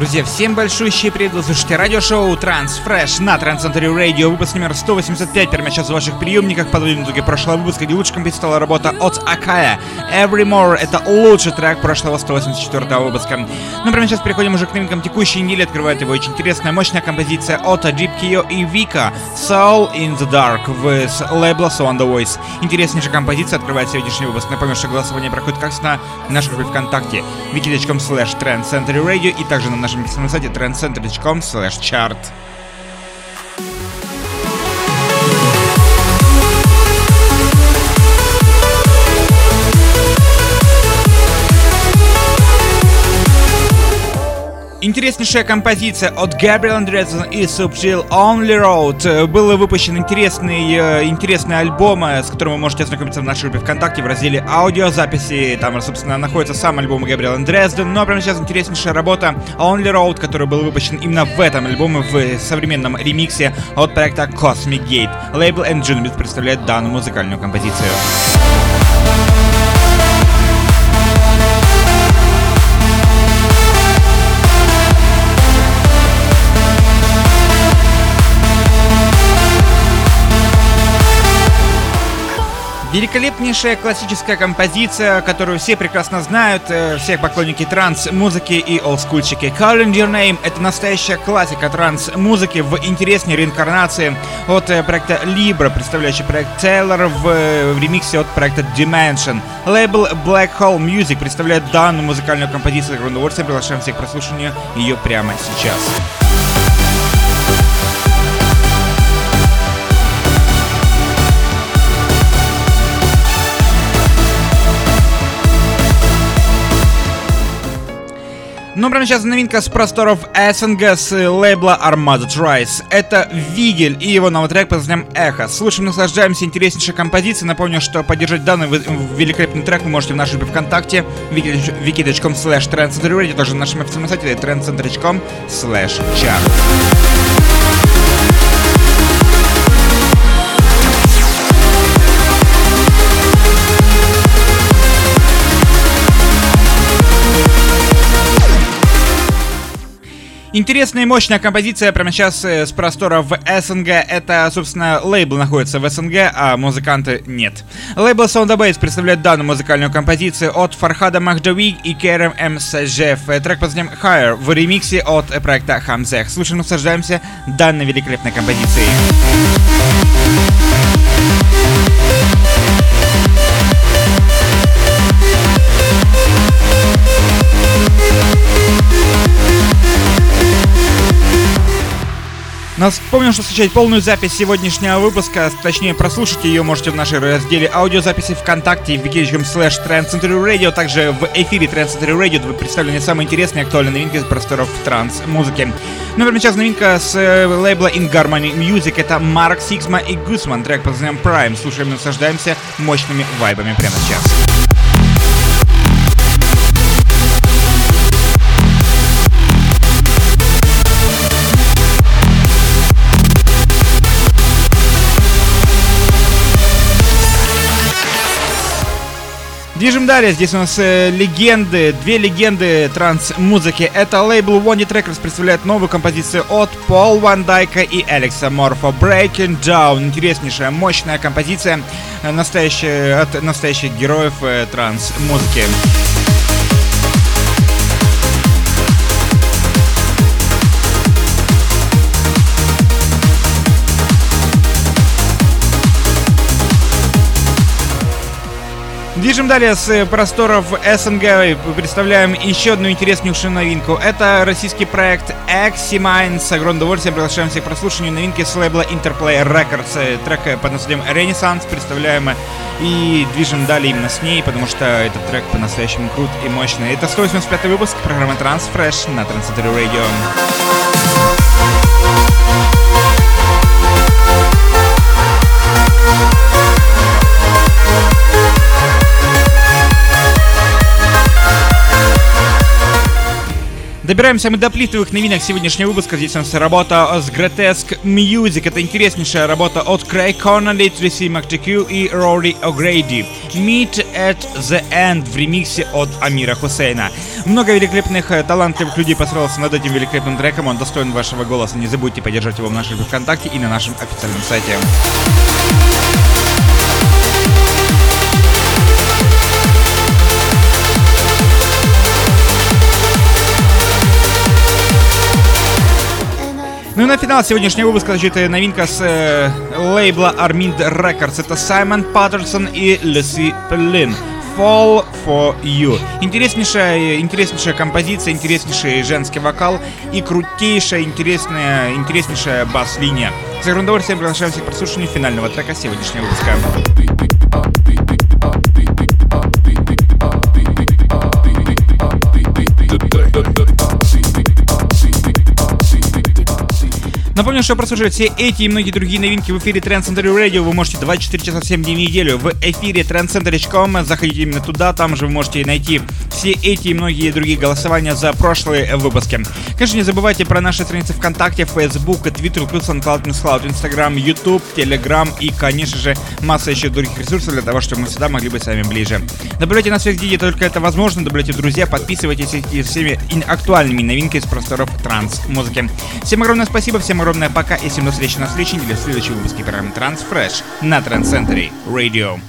Друзья, всем большущий привет! Вы слушаете радиошоу Transfresh на Transcentury Radio, выпуск номер 185, прямо сейчас в ваших приемниках, подводим итоги прошлого выпуска, где лучшим стала работа от Акая. Every More — это лучший трек прошлого 184 выпуска. Ну, прямо сейчас переходим уже к новинкам текущей недели, открывает его очень интересная, мощная композиция от Kio и Vika Soul in the Dark в с лейбла So on the Voice. Интереснейшая композиция открывает сегодняшний выпуск. Напомню, что голосование проходит как на нашей группе ВКонтакте wiki.com slash trendcentury radio и также на нашем сайте trendcenter.com slash chart. Интереснейшая композиция от Gabriel Andreessen и Subtil Only Road. Был выпущен интересный, э, интересный альбом, э, с которым вы можете ознакомиться в нашей группе ВКонтакте в разделе аудиозаписи. Там, собственно, находится сам альбом Gabriel Andreessen. Но прямо сейчас интереснейшая работа Only Road, который был выпущен именно в этом альбоме, в современном ремиксе от проекта Cosmic Gate. Лейбл Engine представляет данную музыкальную композицию. Великолепнейшая классическая композиция, которую все прекрасно знают, э, все поклонники транс-музыки и олдскульчики. Calling Your Name — это настоящая классика транс-музыки в интересной реинкарнации от э, проекта Libra, представляющий проект Taylor в, э, в ремиксе от проекта Dimension. Лейбл Black Hole Music представляет данную музыкальную композицию. С удовольствием приглашаем всех к прослушиванию ее прямо сейчас. Ну, прямо сейчас новинка с просторов СНГ с лейбла Armada Trice. Это Вигель и его новый трек под названием Эхо. Слушаем, наслаждаемся интереснейшей композицией. Напомню, что поддержать данный великолепный трек вы можете в нашей группе ВКонтакте wiki.com slash trendcenter также на нашем официальном сайте trendcenter.com slash chart. Интересная и мощная композиция прямо сейчас э, с простора в СНГ. Это, собственно, лейбл находится в СНГ, а музыканты нет. Лейбл Soundabase представляет данную музыкальную композицию от Фархада Махдавиг и Керем М. Сажев. Трек под названием Higher в ремиксе от проекта Хамзех. Слушаем, наслаждаемся данной великолепной композицией. Напомню, что скачать полную запись сегодняшнего выпуска, точнее прослушать ее можете в нашей разделе аудиозаписи ВКонтакте в wiki.com slash Radio, также в эфире Trend Century Radio представлены самые интересные актуальные новинки из просторов транс-музыки. Ну, прямо сейчас новинка с э, лейбла In Harmony Music, это Марк Сигма и Гусман, трек под названием Prime. Слушаем и наслаждаемся мощными вайбами прямо сейчас. Движем далее. Здесь у нас э, легенды, две легенды транс-музыки. Это лейбл One Trackers представляет новую композицию от Пол Ван Дайка и Алекса Морфа. Breaking Down. Интереснейшая, мощная композиция э, настоящая, от настоящих героев э, транс-музыки. Движем далее с э, просторов СНГ. Представляем еще одну интереснейшую новинку. Это российский проект Eximine. С огромным удовольствием приглашаем всех к прослушиванию новинки с лейбла Interplay Records. Э, трек э, под названием Renaissance представляем и движем далее именно с ней, потому что этот трек по-настоящему крут и мощный. Это 185 выпуск программы Transfresh на Transcentury Radio. Добираемся мы до плитовых новинок сегодняшнего выпуска. Здесь у нас работа с Grotesque Music. Это интереснейшая работа от Крей Коннелли, Трисси МакТК и Рори О'Грейди. Meet at the End в ремиксе от Амира Хусейна. Много великолепных, э, талантливых людей построилось над этим великолепным треком. Он достоин вашего голоса. Не забудьте поддержать его в нашей ВКонтакте и на нашем официальном сайте. Ну и на финал сегодняшнего выпуска, значит, новинка с э, лейбла Armind Records. Это Саймон Паттерсон и Люси Пеллин. Fall for You. Интереснейшая, интереснейшая композиция, интереснейший женский вокал и крутейшая, интересная, интереснейшая бас-линия. С удовольствием приглашаем всех к прослушиванию финального трека сегодняшнего выпуска. Напомню, что прослушивать все эти и многие другие новинки в эфире Trend Center Radio вы можете 24 часа в 7 дней в неделю в эфире trendcenter.com. Заходите именно туда, там же вы можете найти все эти и многие другие голосования за прошлые выпуски. Конечно, не забывайте про наши страницы ВКонтакте, Facebook, Twitter, плюс SoundCloud, NewsCloud, Instagram, YouTube, Telegram и, конечно же, масса еще других ресурсов для того, чтобы мы всегда могли быть с вами ближе. Добавляйте нас всех, где только это возможно, добавляйте друзья, подписывайтесь и всеми актуальными новинками из просторов транс-музыки. Всем огромное спасибо, всем огромное огромное пока и всем до встречи на следующей неделе в следующем выпуске программы Transfresh на Century Radio.